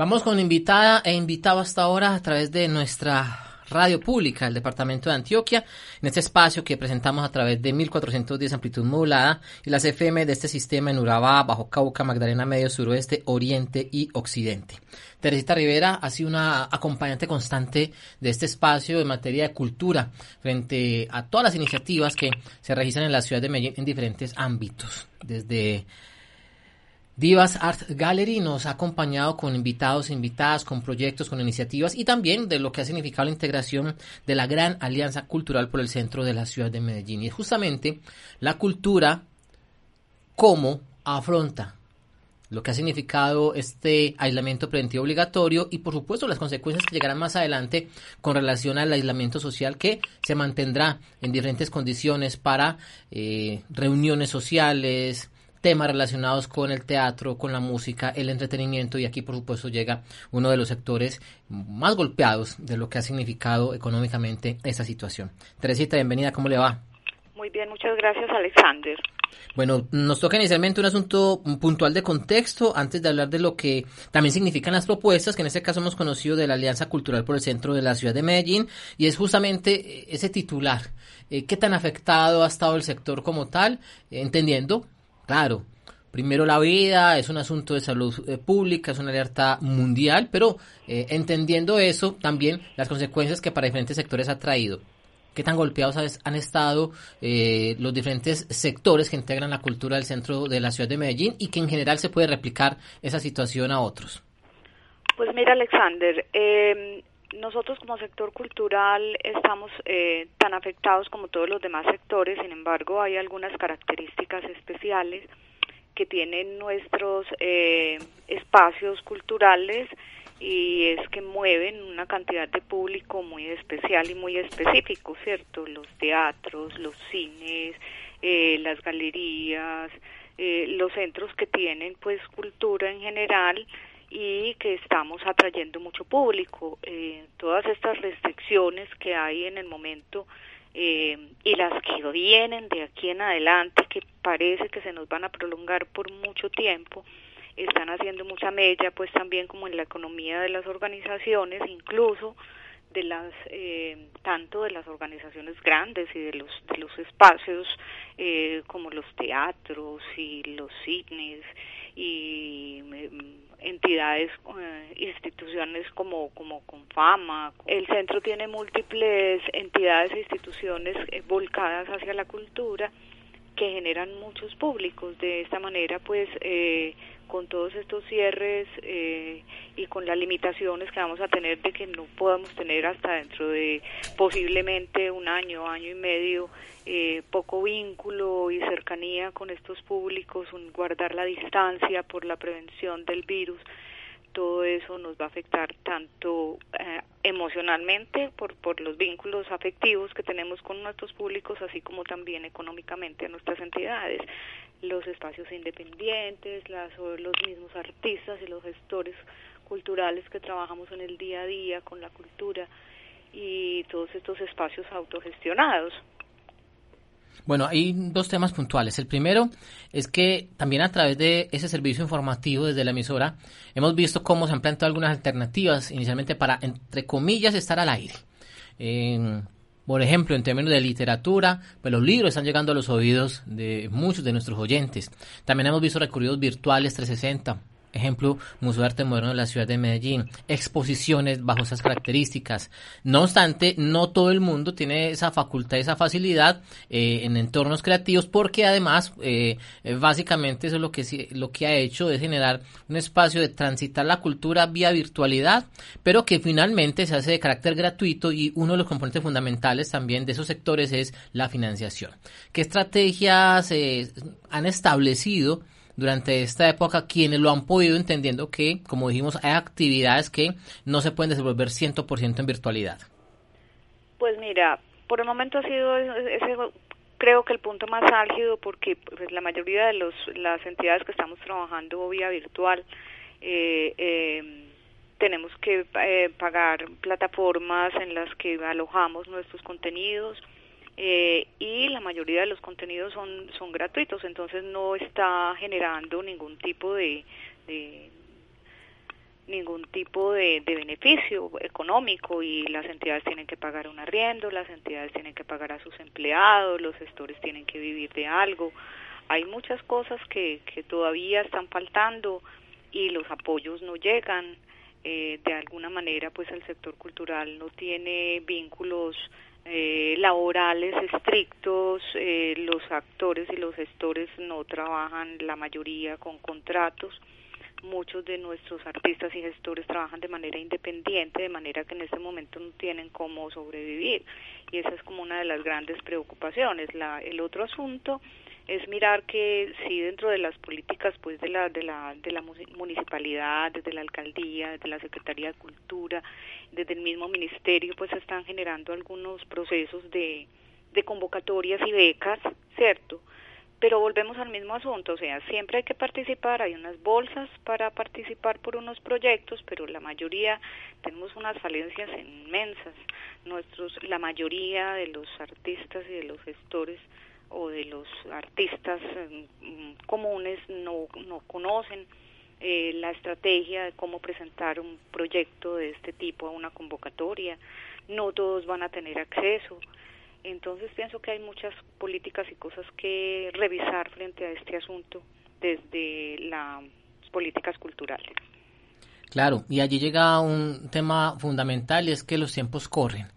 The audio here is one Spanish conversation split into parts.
Vamos con invitada e invitado hasta ahora a través de nuestra radio pública del departamento de Antioquia, en este espacio que presentamos a través de 1410 amplitud modulada y las FM de este sistema en Urabá, Bajo Cauca, Magdalena Medio, Suroeste, Oriente y Occidente. Teresita Rivera ha sido una acompañante constante de este espacio en materia de cultura frente a todas las iniciativas que se registran en la ciudad de Medellín en diferentes ámbitos, desde Divas Art Gallery nos ha acompañado con invitados e invitadas, con proyectos, con iniciativas y también de lo que ha significado la integración de la gran alianza cultural por el centro de la ciudad de Medellín. Y justamente la cultura cómo afronta lo que ha significado este aislamiento preventivo obligatorio y por supuesto las consecuencias que llegarán más adelante con relación al aislamiento social que se mantendrá en diferentes condiciones para eh, reuniones sociales, temas relacionados con el teatro, con la música, el entretenimiento y aquí por supuesto llega uno de los sectores más golpeados de lo que ha significado económicamente esta situación. Teresita, bienvenida, ¿cómo le va? Muy bien, muchas gracias Alexander. Bueno, nos toca inicialmente un asunto puntual de contexto antes de hablar de lo que también significan las propuestas, que en este caso hemos conocido de la Alianza Cultural por el Centro de la Ciudad de Medellín, y es justamente ese titular. Eh, ¿Qué tan afectado ha estado el sector como tal? entendiendo Claro, primero la vida, es un asunto de salud eh, pública, es una alerta mundial, pero eh, entendiendo eso, también las consecuencias que para diferentes sectores ha traído. ¿Qué tan golpeados han estado eh, los diferentes sectores que integran la cultura del centro de la ciudad de Medellín y que en general se puede replicar esa situación a otros? Pues mira, Alexander, em, nosotros como sector cultural estamos eh, tan afectados como todos los demás sectores, sin embargo hay algunas características especiales que tienen nuestros eh, espacios culturales y es que mueven una cantidad de público muy especial y muy específico, ¿cierto? Los teatros, los cines, eh, las galerías, los centros que tienen pues cultura en general y que estamos atrayendo mucho público. Eh, todas estas restricciones que hay en el momento eh, y las que vienen de aquí en adelante, que parece que se nos van a prolongar por mucho tiempo, están haciendo mucha mella, pues también como en la economía de las organizaciones, incluso de las eh, tanto de las organizaciones grandes y de los de los espacios eh, como los teatros y los cines y mm, entidades, eh, instituciones como, como con fama. El centro tiene múltiples entidades e instituciones eh, volcadas hacia la cultura que generan muchos públicos. De esta manera, pues, eh, con todos estos cierres eh, y con las limitaciones que vamos a tener de que no podamos tener hasta dentro de posiblemente un año, año y medio, eh, poco vínculo y cercanía con estos públicos, un, guardar la distancia por la prevención del virus, todo eso nos va a afectar tanto eh, emocionalmente por, por los vínculos afectivos que tenemos con nuestros públicos, así como también económicamente a nuestras entidades, los espacios independientes, las, los mismos artistas y los gestores culturales que trabajamos en el día a día con la cultura y todos estos espacios autogestionados. Bueno, hay dos temas puntuales. El primero es que también a través de ese servicio informativo desde la emisora hemos visto cómo se han planteado algunas alternativas inicialmente para, entre comillas, estar al aire. por ejemplo, en términos de literatura, pues los libros están llegando a los oídos de muchos de nuestros oyentes. También hemos visto recorridos virtuales 360 ejemplo, Museo de Arte Moderno de la ciudad de Medellín, exposiciones bajo esas características. No obstante, no todo el mundo tiene esa facultad, esa facilidad eh, en entornos creativos, porque además, eh, eh, básicamente eso es lo que, lo que ha hecho es generar un espacio de transitar la cultura vía virtualidad, pero que finalmente se hace de carácter gratuito y uno de los componentes fundamentales también de esos sectores es la financiación. ¿Qué estrategias han establecido? Durante esta época quienes lo han podido entendiendo que, como dijimos, hay actividades que no se pueden desenvolver 100% en virtualidad? Pues mira, por el momento ha sido ese, creo que el punto más álgido porque pues, la mayoría de los, las entidades que estamos trabajando vía virtual eh, eh, tenemos que eh, pagar plataformas en las que alojamos nuestros contenidos eh, y la mayoría de los contenidos son, son gratuitos, entonces no está generando ningún tipo de, ningún tipo de, de, beneficio económico y las entidades tienen que pagar un arriendo, las entidades tienen que pagar a sus empleados, los gestores tienen que vivir de algo. Hay muchas cosas que, que todavía están faltando y los apoyos no llegan eh, de alguna manera pues el sector cultural no tiene vínculos eh, laborales estrictos, eh, los actores y los gestores no trabajan la mayoría con contratos, muchos de nuestros artistas y gestores trabajan de manera independiente, de manera que en este momento no tienen cómo sobrevivir y esa es como una de las grandes preocupaciones. La, el otro asunto es mirar que si dentro de las políticas pues de la de la de la municipalidad desde la alcaldía desde la secretaría de cultura desde el mismo ministerio pues están generando algunos procesos de de convocatorias y becas cierto pero volvemos al mismo asunto, o sea, siempre hay que participar, hay unas bolsas para participar por unos proyectos, pero la mayoría tenemos unas falencias inmensas. Nuestros, la mayoría de los artistas y de los gestores o de los artistas mm, comunes no, no conocen eh, la estrategia de cómo presentar un proyecto de este tipo a una convocatoria, no todos van a tener acceso. Entonces pienso que hay muchas políticas y cosas que revisar frente a este asunto desde las políticas culturales. Claro, y allí llega un tema fundamental y es que los tiempos corren.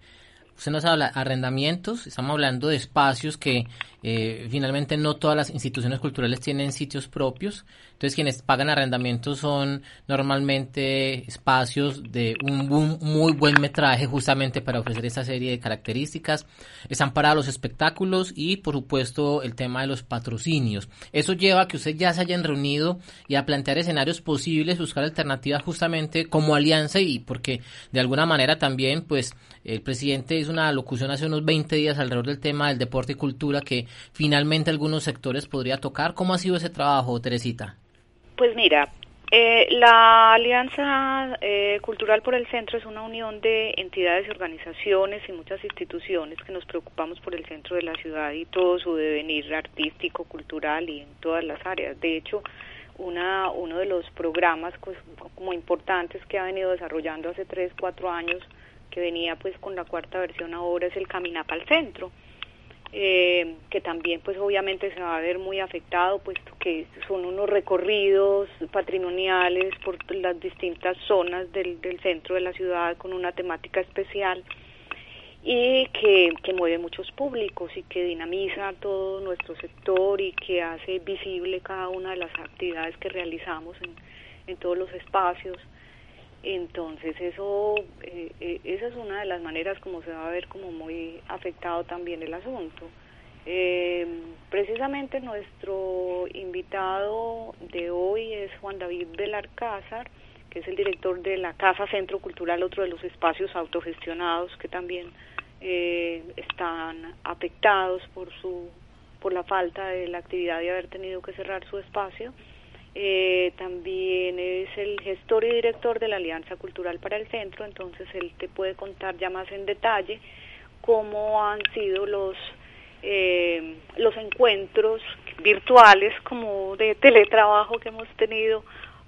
Usted nos habla arrendamientos, estamos hablando de espacios que eh, finalmente no todas las instituciones culturales tienen sitios propios, entonces quienes pagan arrendamientos son normalmente espacios de un, muy buen metraje justamente para ofrecer esa serie de características, están para los espectáculos y por supuesto el tema de los patrocinios. Eso lleva a que ustedes ya se hayan reunido y a plantear escenarios posibles, buscar alternativas justamente como alianza y porque de alguna manera también pues el presidente hizo una locución hace unos 20 días alrededor del tema del deporte y cultura que finalmente algunos sectores podría tocar. ¿Cómo ha sido ese trabajo, Teresita? Pues mira, eh, la Alianza eh, Cultural por el Centro es una unión de entidades organizaciones y muchas instituciones que nos preocupamos por el centro de la ciudad y todo su devenir artístico, cultural y en todas las áreas. De hecho, una, uno de los programas pues, como importantes que ha venido desarrollando hace tres, cuatro años, que venía pues con la cuarta versión ahora, es el Caminapa al Centro eh, que también pues obviamente se va a ver muy afectado puesto que son unos recorridos patrimoniales por las distintas zonas del, del centro de la ciudad con una temática especial y que, que mueve muchos públicos y que dinamiza todo nuestro sector y que hace visible cada una de las actividades que realizamos en, en todos los espacios entonces eso, eh, eh, esa es una de las maneras como se va a ver como muy afectado también el asunto. Eh, precisamente nuestro invitado de hoy es Juan David Belarcázar, que es el director de la Casa Centro Cultural, otro de los espacios autogestionados que también están afectados por su por la falta de la actividad de haber tenido que cerrar su espacio eh, también es el gestor y director de la Alianza Cultural para el Centro, entonces él te puede contar ya más en detalle cómo han sido los eh, los encuentros virtuales como de teletrabajo que hemos tenido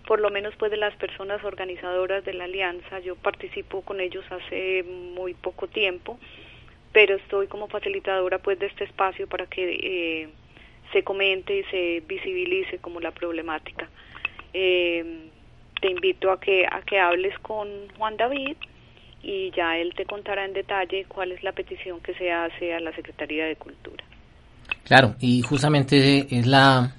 por lo menos pues de las personas organizadoras de la alianza. Yo participo con ellos hace muy poco tiempo pero estoy como facilitadora pues de este espacio para que eh, se comente y se visibilice como la problemática. Eh, te invito a que, a que hables con Juan David y ya él te contará en detalle cuál es la petición que se hace a la Secretaría de Cultura. Claro, y justamente es la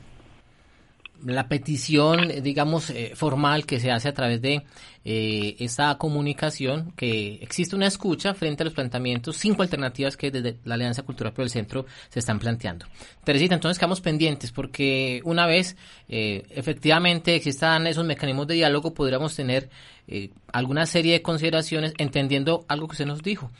la petición, digamos, eh, formal que se hace a través de eh, esta comunicación, que existe una escucha frente a los planteamientos, cinco alternativas que desde la Alianza Cultural por el Centro se están planteando. Teresita, entonces quedamos pendientes porque una vez eh, efectivamente existan esos mecanismos de diálogo, podríamos tener eh, alguna serie de consideraciones entendiendo algo que usted nos dijo.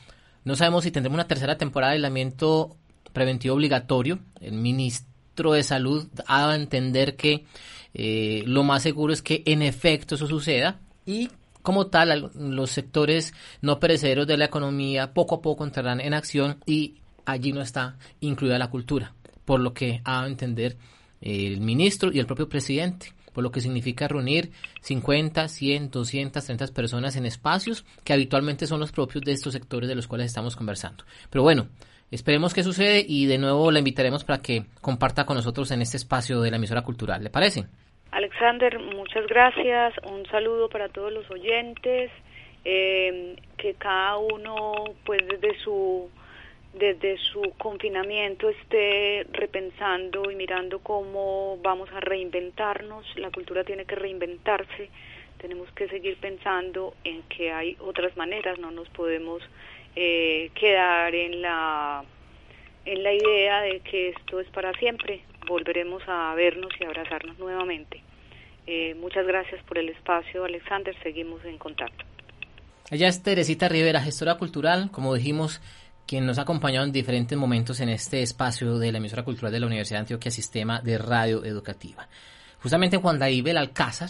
No sabemos si tendremos una tercera temporada de aislamiento preventivo obligatorio. El ministro de Salud ha dado a entender que eh, lo más seguro es que en efecto eso suceda y como tal los sectores no perecederos de la economía poco a poco entrarán en acción y allí no está incluida la cultura, por lo que ha dado a entender el ministro y el propio presidente por lo que significa reunir 50, 100, 200, 30 personas en espacios que habitualmente son los propios de estos sectores de los cuales estamos conversando. Pero bueno, esperemos que sucede y de nuevo la invitaremos para que comparta con nosotros en este espacio de la emisora cultural. ¿Le parece? Alexander, muchas gracias. Un saludo para todos los oyentes. Eh, que cada uno, pues desde su desde su confinamiento esté repensando y mirando cómo vamos a reinventarnos. La cultura tiene que reinventarse. Tenemos que seguir pensando en que hay otras maneras. No nos podemos eh, quedar en la en la idea de que esto es para siempre. Volveremos a vernos y abrazarnos nuevamente. Eh, muchas gracias por el espacio, Alexander. Seguimos en contacto. Ella es Teresita Rivera, gestora cultural, como dijimos, quien nos ha acompañado en diferentes momentos en este espacio de la emisora cultural de la Universidad de Antioquia Sistema de Radio Educativa. Justamente Juan David Alcázar,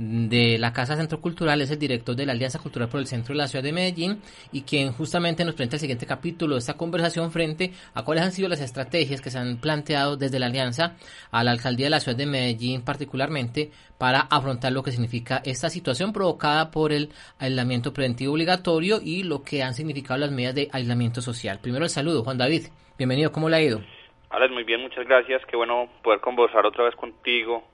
de la Casa Centro Cultural, es el director de la Alianza Cultural por el Centro de la Ciudad de Medellín y quien justamente nos presenta el siguiente capítulo de esta conversación frente a cuáles han sido las estrategias que se han planteado desde la Alianza a la Alcaldía de la Ciudad de Medellín particularmente para afrontar lo que significa esta situación provocada por el aislamiento preventivo obligatorio y lo que han significado las medidas de aislamiento social. Primero el saludo, Juan David. Bienvenido, ¿cómo le ha ido? Alex, muy bien, muchas gracias. Qué bueno poder conversar otra vez contigo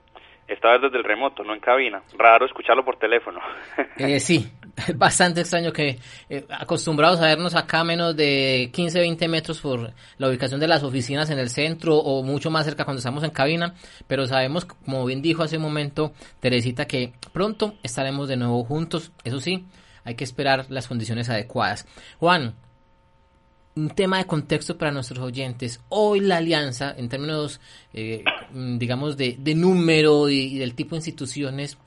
esta vez desde el remoto, no en cabina. Raro escucharlo por teléfono. Eh, sí, bastante extraño que eh, acostumbrados a vernos acá menos de 15, 20 metros por la ubicación de las oficinas en el centro o mucho más cerca cuando estamos en cabina, pero sabemos, como bien dijo hace un momento Teresita, que pronto estaremos de nuevo juntos. Eso sí, hay que esperar las condiciones adecuadas. Juan, un tema de contexto para nuestros oyentes. Hoy la alianza, en términos, eh, digamos, de, número y, del tipo de instituciones,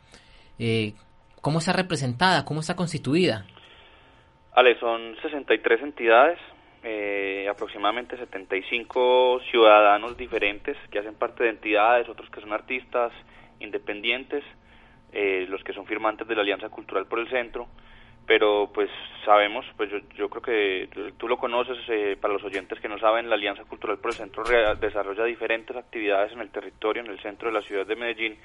eh, ¿cómo está representada? ¿Cómo está constituida? Ale, son 63 entidades, eh, aproximadamente 75 ciudadanos diferentes que hacen parte de entidades, otros que son artistas independientes, los que son firmantes de la Alianza Cultural por el Centro pero pues sabemos, pues yo, yo creo que tú lo conoces, eh, para los oyentes que no saben, la Alianza Cultural por el Centro desarrolla diferentes actividades en el territorio, en el centro de la ciudad de Medellín,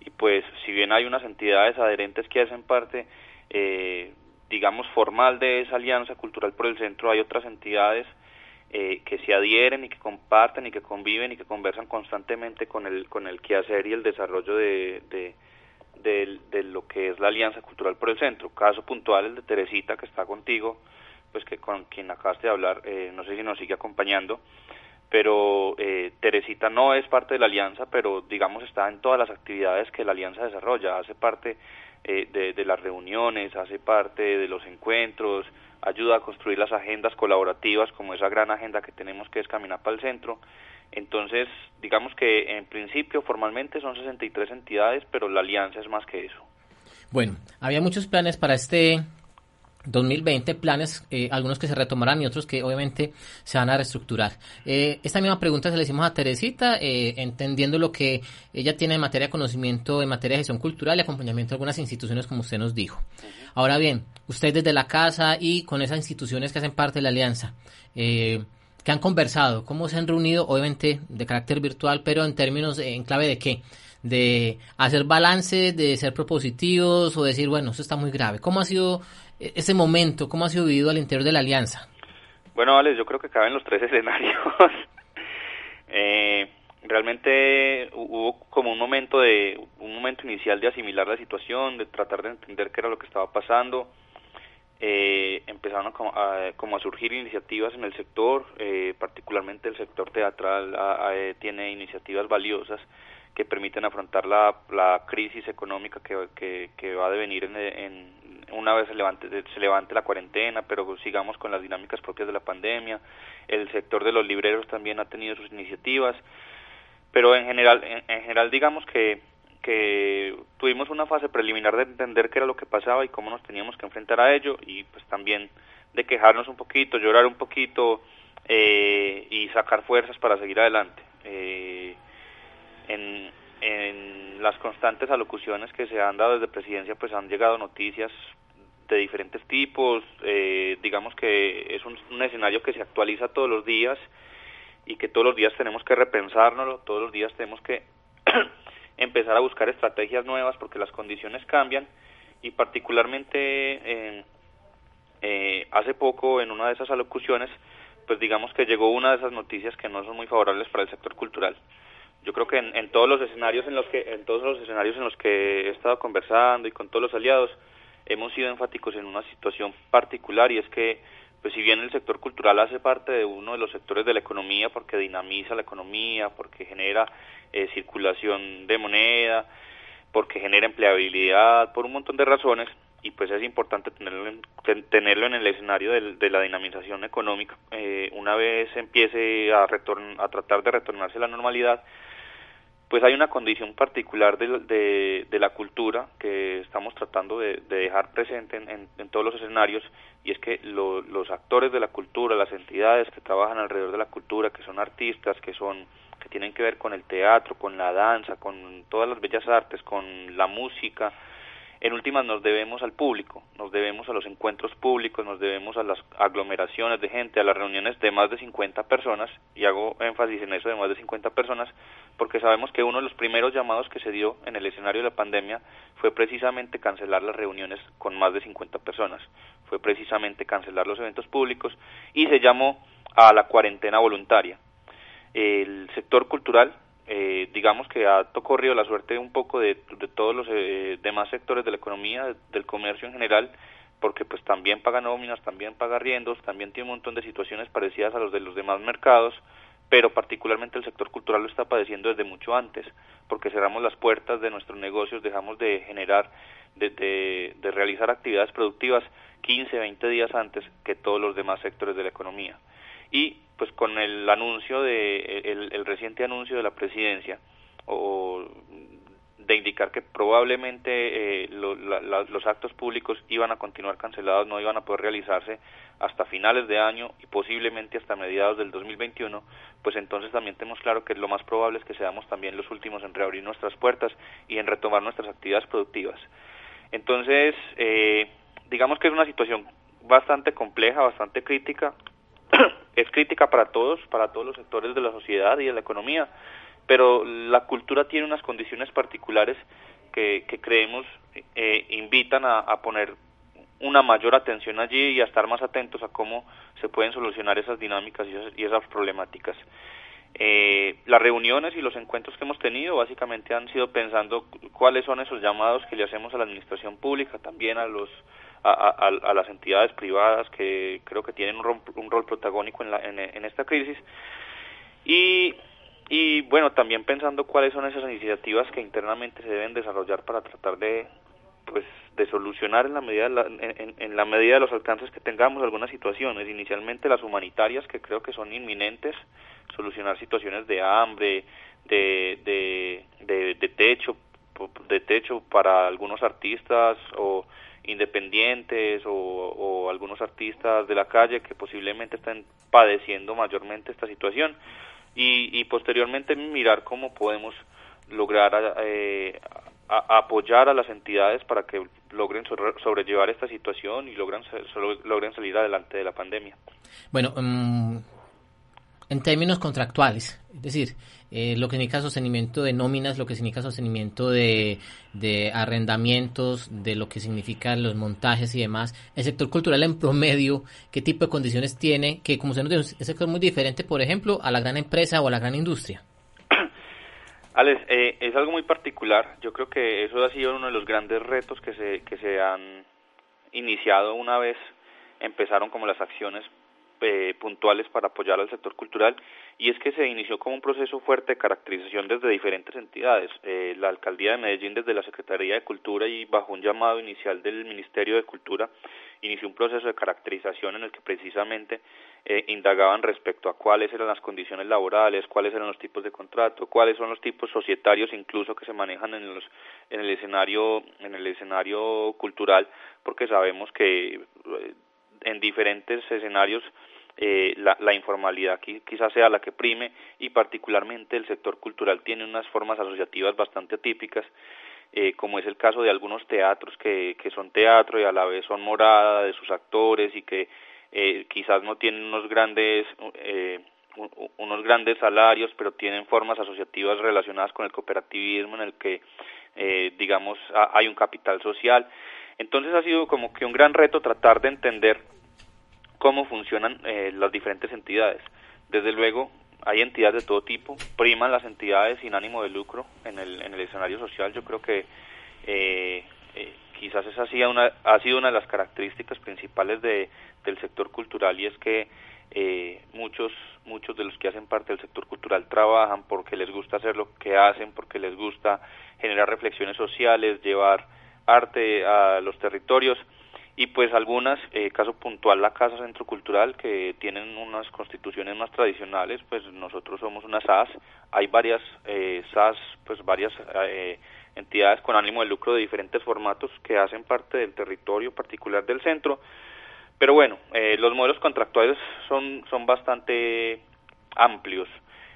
y pues si bien hay unas entidades adherentes que hacen parte, eh, digamos, formal de esa Alianza Cultural por el Centro, hay otras entidades eh, que se adhieren y que comparten y que conviven y que conversan constantemente con el, con el quehacer y el desarrollo de de, lo que es la Alianza Cultural por el Centro. Caso puntual el de Teresita, que está contigo, pues que con quien acabaste de hablar, eh, no sé si nos sigue acompañando, pero eh, Teresita no es parte de la Alianza, pero digamos está en todas las actividades que la Alianza desarrolla, hace parte eh, de, de las reuniones, hace parte de los encuentros, ayuda a construir las agendas colaborativas como esa gran agenda que tenemos que es Caminar para el Centro entonces, digamos que en principio formalmente son 63 entidades, pero la alianza es más que eso. Bueno, había muchos planes para este 2020, planes, eh, algunos que se retomarán y otros que obviamente se van a reestructurar. Eh, esta misma pregunta se la hicimos a Teresita, eh, entendiendo lo que ella tiene en materia de conocimiento, en materia de gestión cultural y acompañamiento de algunas instituciones, como usted nos dijo. Ahora bien, usted desde la casa y con esas instituciones que hacen parte de la alianza, eh, ¿Qué han conversado? ¿Cómo se han reunido? Obviamente de carácter virtual, pero en términos, en clave de qué? De hacer balance, de ser propositivos o decir, bueno, eso está muy grave. ¿Cómo ha sido ese momento? ¿Cómo ha sido vivido al interior de la alianza? Bueno, Alex, yo creo que caben los tres escenarios. eh, realmente hubo como un momento de un momento inicial de asimilar la situación, de tratar de entender qué era lo que estaba pasando eh, empezaron a, como a surgir iniciativas en el sector, eh, particularmente el sector teatral eh, tiene iniciativas valiosas que permiten afrontar la, la crisis económica que, que, va a devenir en, una vez se levante, se levante la cuarentena, pero sigamos con las dinámicas propias de la pandemia. El sector de los libreros también ha tenido sus iniciativas, pero en general, en, general digamos que, que tuvimos una fase preliminar de entender qué era lo que pasaba y cómo nos teníamos que enfrentar a ello y pues también de quejarnos un poquito, llorar un poquito eh, y sacar fuerzas para seguir adelante. Eh, en, en las constantes alocuciones que se han dado desde presidencia pues han llegado noticias de diferentes tipos, eh, digamos que es un, escenario que se actualiza todos los días y que todos los días tenemos que repensárnoslo, todos los días tenemos que empezar a buscar estrategias nuevas porque las condiciones cambian. Y particularmente eh, eh, hace poco en una de esas alocuciones pues digamos que llegó una de esas noticias que no son muy favorables para el sector cultural. Yo creo que en, todos los escenarios en los que en todos los escenarios en los que he estado conversando y con todos los aliados hemos sido enfáticos en una situación particular y es que pues si bien el sector cultural hace parte de uno de los sectores de la economía porque dinamiza la economía porque genera eh, circulación de moneda porque genera empleabilidad por un montón de razones y pues es importante tenerlo en, tenerlo en el escenario de, la dinamización económica eh, una vez empiece a a tratar de retornarse a la normalidad pues hay una condición particular de, la cultura que estamos tratando de, dejar presente en, todos los escenarios y es que los actores de la cultura, las entidades que trabajan alrededor de la cultura, que son artistas, que son que tienen que ver con el teatro, con la danza, con todas las bellas artes, con la música, en últimas nos debemos al público, nos debemos a los encuentros públicos, nos debemos a las aglomeraciones de gente, a las reuniones de más de 50 personas, y hago énfasis en eso de más de 50 personas, porque sabemos que uno de los primeros llamados que se dio en el escenario de la pandemia fue precisamente cancelar las reuniones con más de 50 personas, fue precisamente cancelar los eventos públicos y se llamó a la cuarentena voluntaria. El sector cultural eh, digamos que ha corrido la suerte un poco de, todos los eh, demás sectores de la economía, del comercio en general, porque pues también paga nóminas, también paga riendos, también tiene un montón de situaciones parecidas a los de los demás mercados, pero particularmente el sector cultural lo está padeciendo desde mucho antes, porque cerramos las puertas de nuestros negocios, dejamos de generar, de, de, de realizar actividades productivas 15, 20 días antes que todos los demás sectores de la economía y pues con el anuncio de el, reciente anuncio de la presidencia o de indicar que probablemente eh, los actos públicos iban a continuar cancelados, no iban a poder realizarse hasta finales de año y posiblemente hasta mediados del 2021, pues entonces también tenemos claro que lo más probable es que seamos también los últimos en reabrir nuestras puertas y en retomar nuestras actividades productivas. Entonces, eh, digamos que es una situación bastante compleja, bastante crítica, es crítica para todos, para todos los sectores de la sociedad y de la economía, pero la cultura tiene unas condiciones particulares que, que creemos eh, invitan a, poner una mayor atención allí y a estar más atentos a cómo se pueden solucionar esas dinámicas y esas, problemáticas. Eh, las reuniones y los encuentros que hemos tenido básicamente han sido pensando cuáles son esos llamados que le hacemos a la administración pública, también a los a, las entidades privadas que creo que tienen un rol, un rol protagónico en, la, en, esta crisis. Y, y bueno, también pensando cuáles son esas iniciativas que internamente se deben desarrollar para tratar de pues de solucionar en la medida en, en, la medida de los alcances que tengamos algunas situaciones. Inicialmente las humanitarias que creo que son inminentes solucionar situaciones de hambre de, de, de, de techo de techo para algunos artistas o independientes o, algunos artistas de la calle que posiblemente estén padeciendo mayormente esta situación y, posteriormente mirar cómo podemos lograr eh, apoyar a las entidades para que logren sobrellevar esta situación y logren, logren salir adelante de la pandemia. Bueno, mm, en términos contractuales, es decir, eh, lo que significa sostenimiento de nóminas, lo que significa sostenimiento de, arrendamientos, de lo que significan los montajes y demás. El sector cultural en promedio, ¿qué tipo de condiciones tiene? Que como se nos dice, es un sector muy diferente, por ejemplo, a la gran empresa o a la gran industria. Alex, eh, es algo muy particular. Yo creo que eso ha sido uno de los grandes retos que se, que se han iniciado una vez empezaron como las acciones eh, puntuales para apoyar al sector cultural y es que se inició como un proceso fuerte de caracterización desde diferentes entidades. Eh, la alcaldía de Medellín desde la Secretaría de Cultura y bajo un llamado inicial del Ministerio de Cultura inició un proceso de caracterización en el que precisamente eh, indagaban respecto a cuáles eran las condiciones laborales, cuáles eran los tipos de contrato, cuáles son los tipos societarios incluso que se manejan en los en el escenario en el escenario cultural, porque sabemos que eh, en diferentes escenarios eh, la, la, informalidad quizás sea la que prime y particularmente el sector cultural tiene unas formas asociativas bastante atípicas eh, como es el caso de algunos teatros que, que son teatro y a la vez son morada de sus actores y que eh, quizás no tienen unos grandes eh, unos grandes salarios pero tienen formas asociativas relacionadas con el cooperativismo en el que eh, digamos hay un capital social. Entonces ha sido como que un gran reto tratar de entender cómo funcionan eh, las diferentes entidades. Desde luego, hay entidades de todo tipo, priman las entidades sin ánimo de lucro en el, en el escenario social. Yo creo que eh, eh, quizás esa ha sido, una, ha sido una de las características principales de, del sector cultural y es que eh, muchos muchos de los que hacen parte del sector cultural trabajan porque les gusta hacer lo que hacen, porque les gusta generar reflexiones sociales, llevar arte a los territorios y pues algunas, eh, caso puntual la Casa Centro Cultural, que tienen unas constituciones más tradicionales, pues nosotros somos una SAS, hay varias eh, SAS, pues varias eh, entidades con ánimo de lucro de diferentes formatos que hacen parte del territorio particular del centro, pero bueno, eh, los modelos contractuales son, son bastante amplios,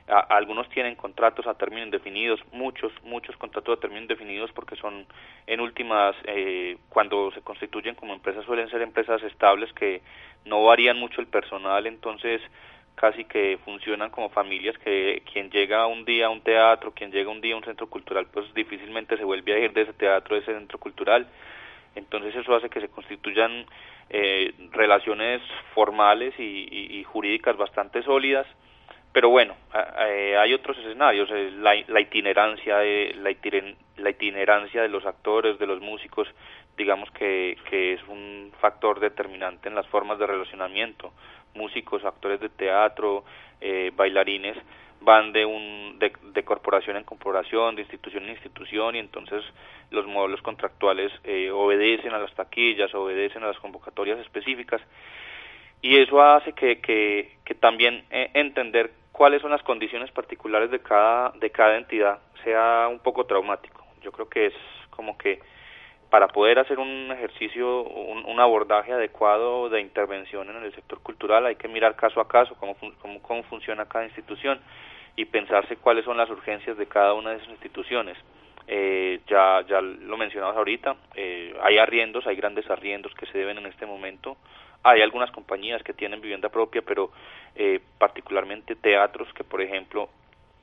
algunos tienen contratos a término indefinidos, muchos, muchos contratos a término indefinidos porque son en últimas, eh, cuando se constituyen como empresas suelen ser empresas estables que no varían mucho el personal, entonces casi que funcionan como familias que quien llega un día a un teatro, quien llega un día a un centro cultural, pues difícilmente se vuelve a ir de ese teatro, de ese centro cultural. Entonces eso hace que se constituyan eh, relaciones formales y jurídicas bastante sólidas pero bueno, eh, hay otros escenarios, eh, la, la itinerancia, de, la, la, itinerancia de los actores, de los músicos, digamos que, que es un factor determinante en las formas de relacionamiento. Músicos, actores de teatro, eh, bailarines, van de, un, de, de, corporación en corporación, de institución en institución, y entonces los modelos contractuales eh, obedecen a las taquillas, obedecen a las convocatorias específicas, y eso hace que, que, que también eh, entender cuáles son las condiciones particulares de cada, de cada entidad sea un poco traumático. Yo creo que es como que para poder hacer un ejercicio, un, abordaje adecuado de intervención en el sector cultural hay que mirar caso a caso cómo, cómo, cómo funciona cada institución y pensarse cuáles son las urgencias de cada una de esas instituciones. Eh, ya, ya lo mencionabas ahorita, eh, hay arriendos, hay grandes arriendos que se deben en este momento, hay algunas compañías que tienen vivienda propia, pero eh, particularmente teatros que, por ejemplo,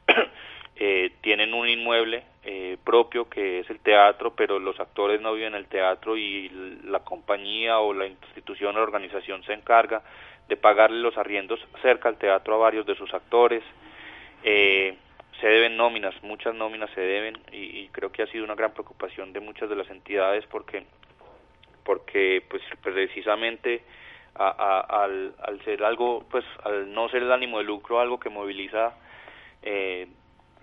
eh, tienen un inmueble eh, propio que es el teatro, pero los actores no viven en el teatro y la compañía o la institución o la organización se encarga de pagarle los arriendos cerca al teatro a varios de sus actores. Eh, se deben nóminas, muchas nóminas se deben y, y, creo que ha sido una gran preocupación de muchas de las entidades porque porque pues precisamente al, al ser algo, pues al no ser el ánimo de lucro algo que moviliza eh,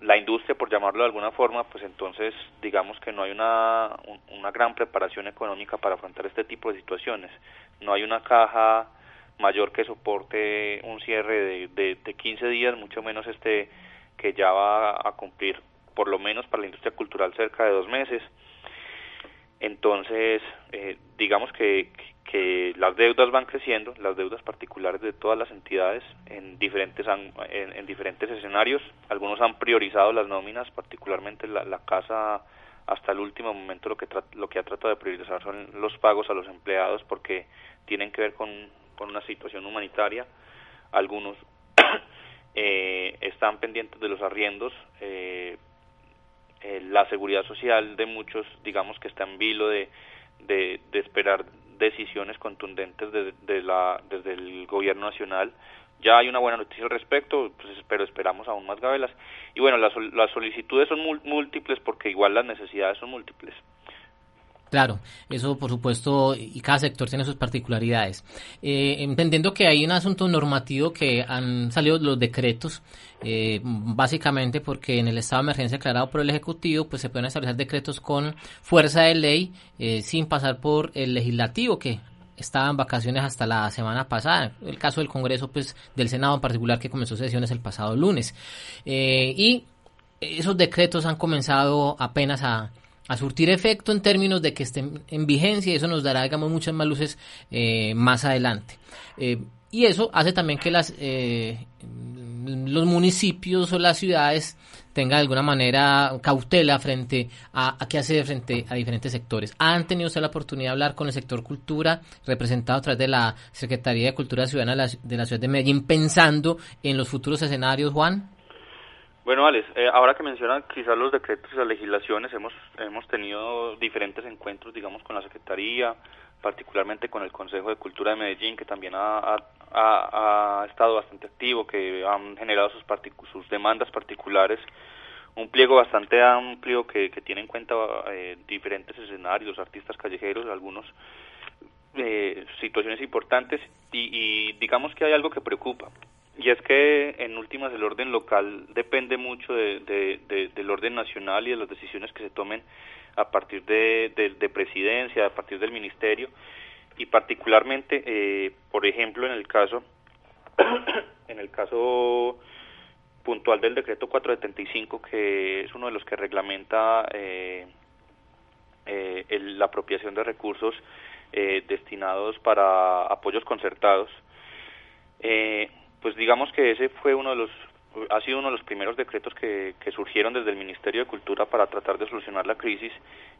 la industria, por llamarlo de alguna forma, pues entonces digamos que no hay una, una gran preparación económica para afrontar este tipo de situaciones. No hay una caja mayor que soporte un cierre de, de, de 15 días, mucho menos este que ya va a cumplir por lo menos para la industria cultural cerca de dos meses. Entonces, eh, digamos que, que las deudas van creciendo, las deudas particulares de todas las entidades en diferentes en, diferentes escenarios. Algunos han priorizado las nóminas, particularmente la, la casa hasta el último momento lo que lo que ha tratado de priorizar son los pagos a los empleados porque tienen que ver con, con una situación humanitaria. Algunos eh, están pendientes de los arriendos. Eh, eh, la seguridad social de muchos, digamos que está en vilo de, de, de esperar decisiones contundentes de, la, desde el gobierno nacional. Ya hay una buena noticia al respecto, pues, pero esperamos aún más gabelas. Y bueno, las, las solicitudes son múltiples porque igual las necesidades son múltiples. Claro, eso por supuesto, y cada sector tiene sus particularidades. Eh, entendiendo que hay un asunto normativo que han salido los decretos, eh, básicamente porque en el estado de emergencia declarado por el Ejecutivo, pues se pueden establecer decretos con fuerza de ley eh, sin pasar por el legislativo, que estaba en vacaciones hasta la semana pasada. El caso del Congreso, pues del Senado en particular, que comenzó sesiones el pasado lunes. y esos decretos han comenzado apenas a a surtir efecto en términos de que estén en vigencia y eso nos dará, digamos, muchas más luces eh, más adelante. Eh, y eso hace también que las eh, los municipios o las ciudades tengan de alguna manera cautela frente a, qué hacer frente a diferentes sectores. ¿Han tenido usted la oportunidad de hablar con el sector cultura, representado a través de la Secretaría de Cultura Ciudadana de la Ciudad de Medellín, pensando en los futuros escenarios, Juan? Bueno, Alex, eh, ahora que mencionan quizás los decretos y las legislaciones, hemos, hemos tenido diferentes encuentros, digamos, con la Secretaría, particularmente con el Consejo de Cultura de Medellín, que también ha, ha, estado bastante activo, que han generado sus, sus demandas particulares, un pliego bastante amplio que, que tiene en cuenta eh, diferentes escenarios, artistas callejeros, algunos eh, situaciones importantes, y, y digamos que hay algo que preocupa, y es que en últimas el orden local depende mucho de, del orden nacional y de las decisiones que se tomen a partir de, presidencia, a partir del ministerio y particularmente, eh, por ejemplo, en el caso en el caso puntual del decreto 475 que es uno de los que reglamenta eh, eh, la apropiación de recursos destinados para apoyos concertados. Eh, pues digamos que ese fue uno de los ha sido uno de los primeros decretos que, que surgieron desde el Ministerio de Cultura para tratar de solucionar la crisis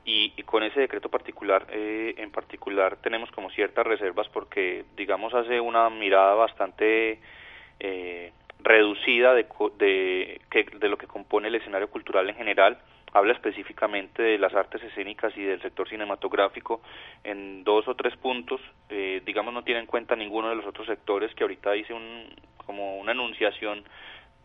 y, con ese decreto particular eh, en particular tenemos como ciertas reservas porque digamos hace una mirada bastante eh, reducida de, de, de lo que compone el escenario cultural en general. Habla específicamente de las artes escénicas y del sector cinematográfico en dos o tres puntos, eh, digamos no tiene en cuenta ninguno de los otros sectores que ahorita hice un, como una enunciación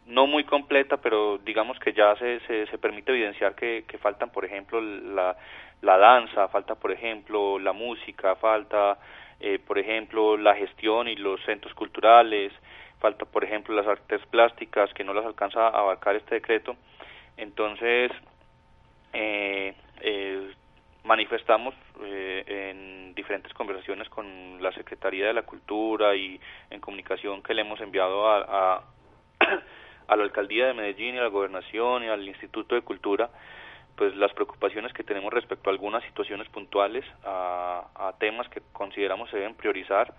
no muy completa, pero digamos que ya se, se, permite evidenciar que, que, faltan, por ejemplo, la, la danza, falta, por ejemplo, la música, falta, eh, por ejemplo, la gestión y los centros culturales, falta, por ejemplo, las artes plásticas, que no las alcanza a abarcar este decreto. Entonces, eh, eh, manifestamos eh, en diferentes conversaciones con la Secretaría de la Cultura y en comunicación que le hemos enviado a, a, la Alcaldía de Medellín y a la Gobernación y al Instituto de Cultura, pues las preocupaciones que tenemos respecto a algunas situaciones puntuales, a, a temas que consideramos se deben priorizar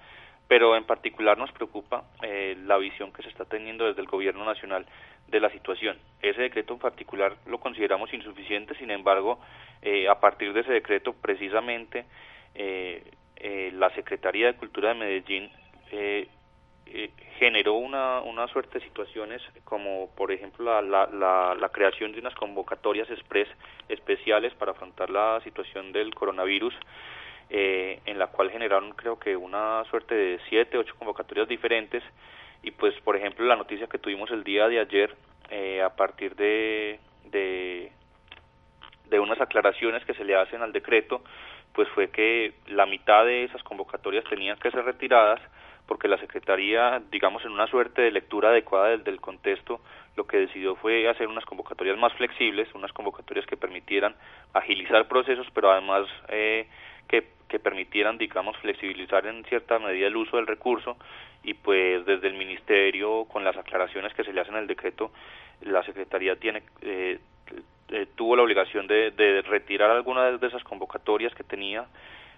pero en particular nos preocupa eh, la visión que se está teniendo desde el gobierno nacional de la situación. Ese decreto en particular lo consideramos insuficiente, sin embargo, eh, a partir de ese decreto, precisamente, eh, la Secretaría de Cultura de Medellín generó una, una suerte de situaciones como, por ejemplo, la, la, la, creación de unas convocatorias express especiales para afrontar la situación del coronavirus eh, en la cual generaron creo que una suerte de siete, ocho convocatorias diferentes. Y pues por ejemplo la noticia que tuvimos el día de ayer eh, a partir de, de, unas aclaraciones que se le hacen al decreto pues fue que la mitad de esas convocatorias tenían que ser retiradas porque la Secretaría, digamos, en una suerte de lectura adecuada del, del, contexto, lo que decidió fue hacer unas convocatorias más flexibles, unas convocatorias que permitieran agilizar procesos, pero además eh, que, que permitieran, digamos, flexibilizar en cierta medida el uso del recurso y pues desde el Ministerio, con las aclaraciones que se le hacen al decreto, la Secretaría tiene eh, eh, tuvo la obligación de, de retirar algunas de esas convocatorias que tenía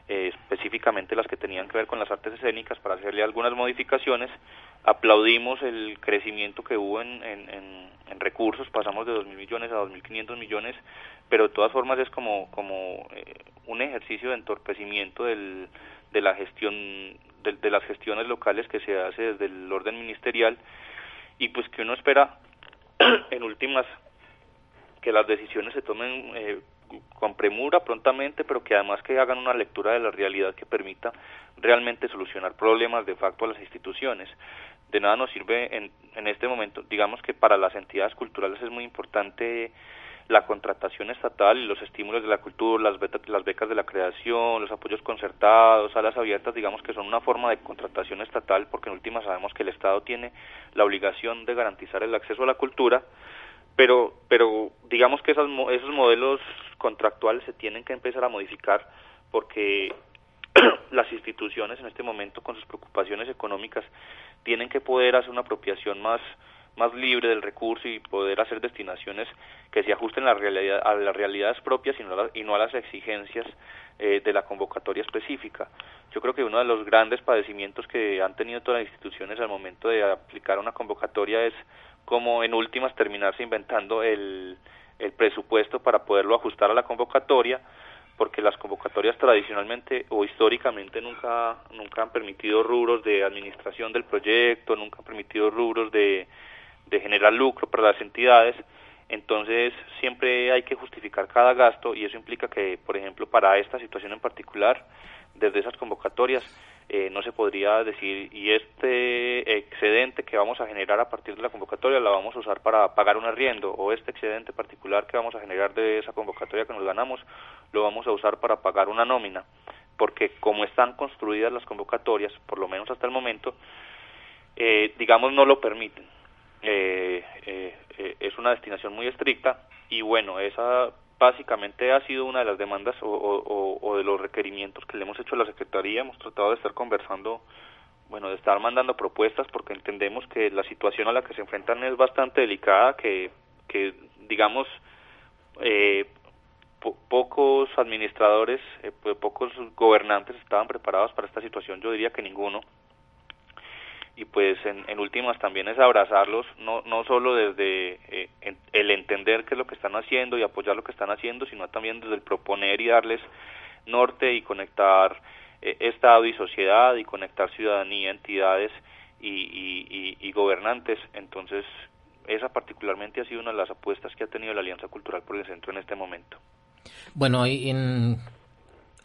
eh, específicamente las que tenían que ver con las artes escénicas para hacerle algunas modificaciones. Aplaudimos el crecimiento que hubo en, en, en, recursos, pasamos de 2.000 millones a 2.500 millones, pero de todas formas es como, como eh, un ejercicio de entorpecimiento del, de la gestión de, de, las gestiones locales que se hace desde el orden ministerial y pues que uno espera en últimas que las decisiones se tomen eh, con premura prontamente, pero que además que hagan una lectura de la realidad que permita realmente solucionar problemas de facto a las instituciones. De nada nos sirve en, en este momento, digamos que para las entidades culturales es muy importante la contratación estatal y los estímulos de la cultura, las, becas, las becas de la creación, los apoyos concertados, salas abiertas, digamos que son una forma de contratación estatal, porque en última sabemos que el Estado tiene la obligación de garantizar el acceso a la cultura, pero, pero digamos que esos, esos modelos contractuales se tienen que empezar a modificar porque las instituciones en este momento con sus preocupaciones económicas tienen que poder hacer una apropiación más más libre del recurso y poder hacer destinaciones que se ajusten a, la realidad, a las realidades propias y no a, y no a las exigencias eh, de la convocatoria específica. Yo creo que uno de los grandes padecimientos que han tenido todas las instituciones al momento de aplicar una convocatoria es como en últimas terminarse inventando el, el presupuesto para poderlo ajustar a la convocatoria porque las convocatorias tradicionalmente o históricamente nunca nunca han permitido rubros de administración del proyecto, nunca han permitido rubros de de generar lucro para las entidades, entonces siempre hay que justificar cada gasto y eso implica que, por ejemplo, para esta situación en particular, desde esas convocatorias, eh, no se podría decir, y este excedente que vamos a generar a partir de la convocatoria la vamos a usar para pagar un arriendo, o este excedente particular que vamos a generar de esa convocatoria que nos ganamos, lo vamos a usar para pagar una nómina, porque como están construidas las convocatorias, por lo menos hasta el momento, eh, digamos, no lo permiten. Eh, eh, eh, es una destinación muy estricta y bueno, esa básicamente ha sido una de las demandas o, de los requerimientos que le hemos hecho a la Secretaría. Hemos tratado de estar conversando, bueno, de estar mandando propuestas porque entendemos que la situación a la que se enfrentan es bastante delicada, que, que digamos, eh, pocos administradores, eh, pocos gobernantes estaban preparados para esta situación, yo diría que ninguno y pues en, últimas también es abrazarlos, no, no solo desde eh, el entender qué es lo que están haciendo y apoyar lo que están haciendo, sino también desde el proponer y darles norte y conectar eh, Estado y sociedad y conectar ciudadanía, entidades y, y, gobernantes. Entonces, esa particularmente ha sido una de las apuestas que ha tenido la Alianza Cultural por el Centro en este momento. Bueno, en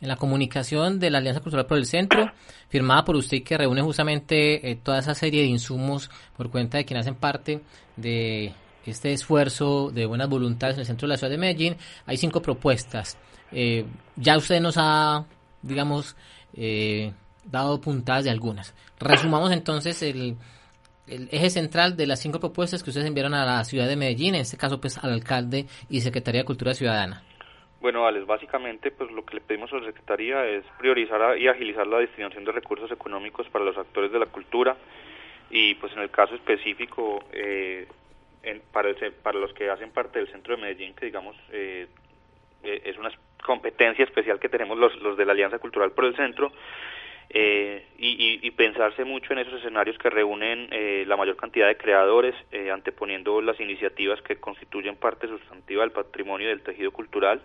en la comunicación de la Alianza Cultural por el Centro, firmada por usted que reúne justamente eh, toda esa serie de insumos por cuenta de quienes hacen parte de este esfuerzo de buenas voluntades en el centro de la ciudad de Medellín. Hay cinco propuestas. Eh, ya usted nos ha, digamos, eh, dado puntadas de algunas. Resumamos entonces el, el eje central de las cinco propuestas que ustedes enviaron a la ciudad de Medellín, en este caso pues al alcalde y Secretaría de Cultura Ciudadana. Bueno, Alex, básicamente pues lo que le pedimos a la Secretaría es priorizar y agilizar la destinación de recursos económicos para los actores de la cultura y pues en el caso específico eh, para, para los que hacen parte del Centro de Medellín, que digamos eh, eh, es una competencia especial que tenemos los, los de la Alianza Cultural por el Centro, eh, y, y, pensarse mucho en esos escenarios que reúnen eh, la mayor cantidad de creadores, eh, anteponiendo las iniciativas que constituyen parte sustantiva del patrimonio y del tejido cultural,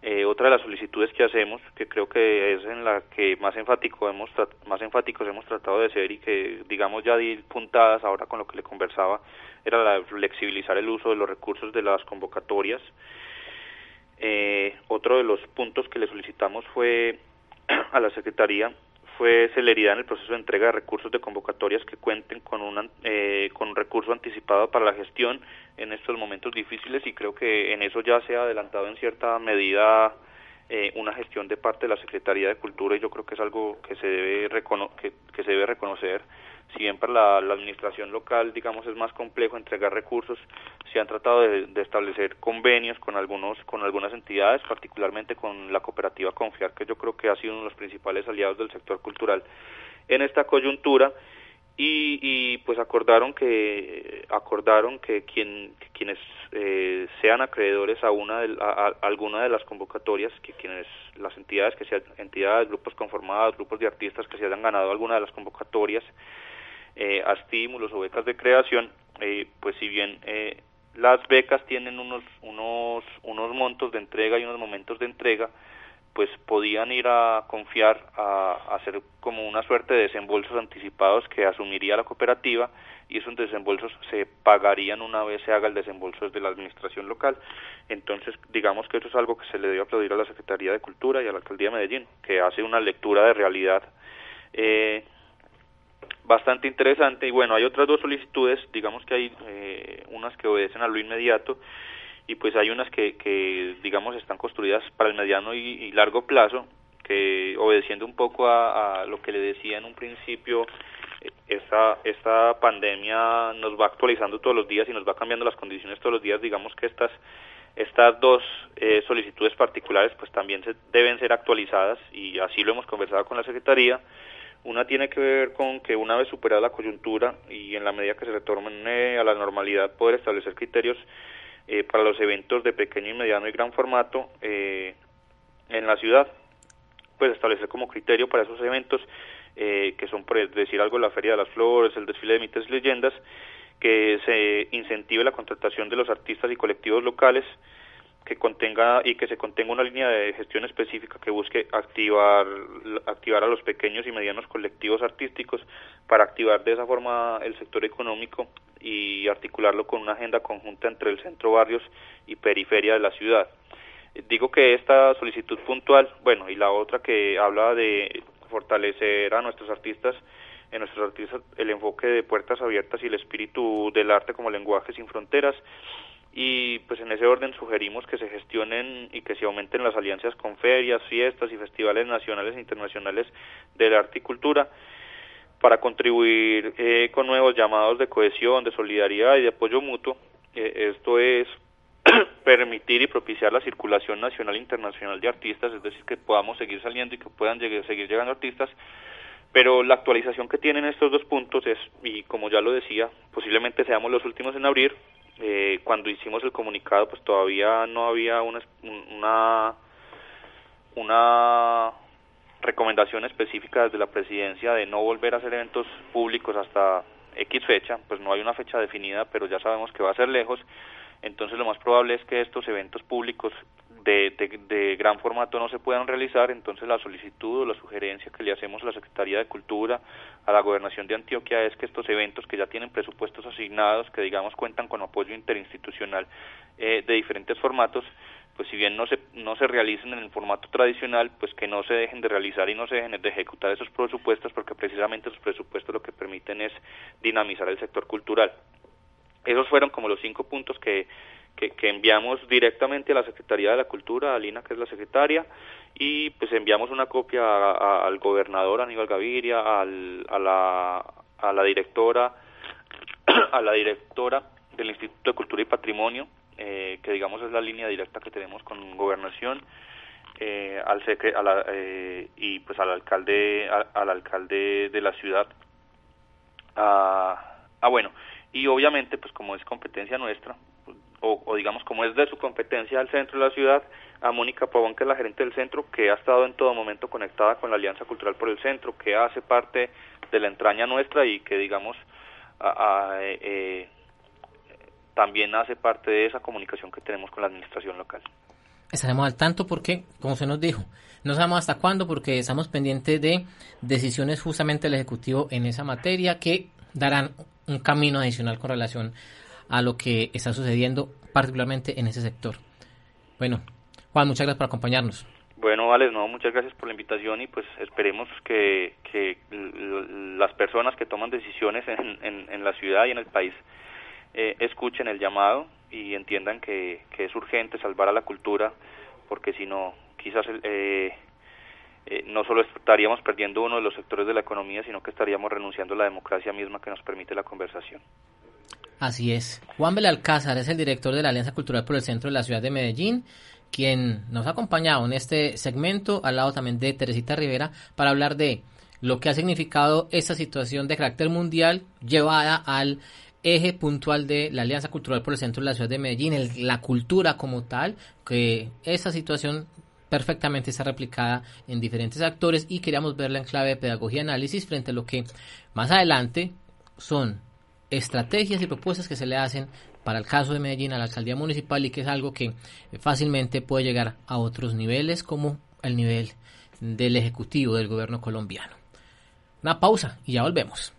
eh, otra de las solicitudes que hacemos, que creo que es en la que más enfático hemos más enfáticos hemos tratado de ser y que digamos ya di puntadas ahora con lo que le conversaba, era la de flexibilizar el uso de los recursos de las convocatorias. Eh, otro de los puntos que le solicitamos fue a la Secretaría fue celeridad en el proceso de entrega de recursos de convocatorias que cuenten con, una, eh, con un recurso anticipado para la gestión en estos momentos difíciles y creo que en eso ya se ha adelantado en cierta medida eh, una gestión de parte de la Secretaría de Cultura y yo creo que es algo que se debe, que, que se debe reconocer si bien para la, administración local, digamos, es más complejo entregar recursos, se han tratado de, establecer convenios con algunos, con algunas entidades, particularmente con la cooperativa Confiar, que yo creo que ha sido uno de los principales aliados del sector cultural en esta coyuntura, y, pues acordaron que acordaron que quien quienes eh, sean acreedores a una de, a, alguna de las convocatorias que quienes las entidades que sean entidades grupos conformados grupos de artistas que se hayan ganado alguna de las convocatorias eh, a estímulos o becas de creación, eh, pues si bien eh, las becas tienen unos, unos, unos montos de entrega y unos momentos de entrega, pues podían ir a confiar a, hacer como una suerte de desembolsos anticipados que asumiría la cooperativa y esos desembolsos se pagarían una vez se haga el desembolso desde la administración local. Entonces, digamos que eso es algo que se le debe aplaudir a la Secretaría de Cultura y a la Alcaldía de Medellín, que hace una lectura de realidad eh, bastante interesante. Y bueno hay otras dos solicitudes digamos que hay eh, unas que obedecen a lo inmediato y pues hay unas que, que digamos están construidas para el mediano y, largo plazo que obedeciendo un poco a, lo que le decía en un principio esta esta pandemia nos va actualizando todos los días y nos va cambiando las condiciones todos los días. Digamos que estas estas dos eh, solicitudes particulares pues también se, deben ser actualizadas y así lo hemos conversado con la Secretaría una tiene que ver con que una vez superada la coyuntura y en la medida que se retorne a la normalidad poder establecer criterios eh, para los eventos de pequeño y mediano y gran formato eh, en la ciudad, pues establecer como criterio para esos eventos eh, que son, por decir algo, la Feria de las Flores, el desfile de mitos y leyendas, que se incentive la contratación de los artistas y colectivos locales, que contenga y que se contenga una línea de gestión específica que busque activar activar a los pequeños y medianos colectivos artísticos para activar de esa forma el sector económico y articularlo con una agenda conjunta entre el centro barrios y periferia de la ciudad. Digo que esta solicitud puntual, bueno, y la otra que habla de fortalecer a nuestros artistas en nuestros artistas el enfoque de puertas abiertas y el espíritu del arte como lenguaje sin fronteras y pues en ese orden sugerimos que se gestionen y que se aumenten las alianzas con ferias, fiestas y festivales nacionales e internacionales de la arte y cultura para contribuir eh, con nuevos llamados de cohesión, de solidaridad y de apoyo mutuo. Eh, esto es permitir y propiciar la circulación nacional e internacional de artistas, es decir, que podamos seguir saliendo y que puedan seguir llegando artistas, pero la actualización que tienen estos dos puntos es, y como ya lo decía, posiblemente seamos los últimos en abrir, eh, cuando hicimos el comunicado pues todavía no había una, una, una recomendación específica desde la presidencia de no volver a hacer eventos públicos hasta X fecha, pues no hay una fecha definida, pero ya sabemos que va a ser lejos, entonces lo más probable es que estos eventos públicos de, de, gran formato no se puedan realizar, entonces la solicitud o la sugerencia que le hacemos a la Secretaría de Cultura, a la Gobernación de Antioquia, es que estos eventos que ya tienen presupuestos asignados, que digamos cuentan con apoyo interinstitucional eh, de diferentes formatos, pues si bien no se, no se realicen en el formato tradicional, pues que no se dejen de realizar y no se dejen de ejecutar esos presupuestos, porque precisamente esos presupuestos lo que permiten es dinamizar el sector cultural. Esos fueron como los cinco puntos que, que, enviamos directamente a la Secretaría de la Cultura, a Lina, que es la secretaria, y pues enviamos una copia al gobernador Aníbal Gaviria, al, a, la, a la directora, a la directora del Instituto de Cultura y Patrimonio, eh, que digamos es la línea directa que tenemos con gobernación eh, al a la, eh, y pues al alcalde al, alcalde de la ciudad. Ah, ah, bueno y obviamente pues como es competencia nuestra o, o, digamos como es de su competencia al centro de la ciudad a Mónica Pavón que es la gerente del centro que ha estado en todo momento conectada con la Alianza Cultural por el Centro que hace parte de la entraña nuestra y que digamos a, eh, también hace parte de esa comunicación que tenemos con la administración local. Estaremos al tanto porque, como se nos dijo, no sabemos hasta cuándo porque estamos pendientes de decisiones justamente del Ejecutivo en esa materia que darán un camino adicional con relación a lo que está sucediendo, particularmente en ese sector. Bueno, Juan, muchas gracias por acompañarnos. Bueno, Alex, no, muchas gracias por la invitación y pues esperemos que, que las personas que toman decisiones en, en, la ciudad y en el país eh, escuchen el llamado y entiendan que, es urgente salvar a la cultura, porque si no, quizás eh, eh, no solo estaríamos perdiendo uno de los sectores de la economía, sino que estaríamos renunciando a la democracia misma que nos permite la conversación. Así es. Juan Belalcázar es el director de la Alianza Cultural por el Centro de la Ciudad de Medellín, quien nos ha acompañado en este segmento, al lado también de Teresita Rivera, para hablar de lo que ha significado esta situación de carácter mundial llevada al eje puntual de la Alianza Cultural por el Centro de la Ciudad de Medellín, la cultura como tal, que esa situación perfectamente está replicada en diferentes actores y queríamos verla en clave de pedagogía y análisis frente a lo que más adelante son estrategias y propuestas que se le hacen para el caso de Medellín a la alcaldía municipal y que es algo que fácilmente puede llegar a otros niveles como el nivel del ejecutivo del gobierno colombiano. Una pausa y ya volvemos.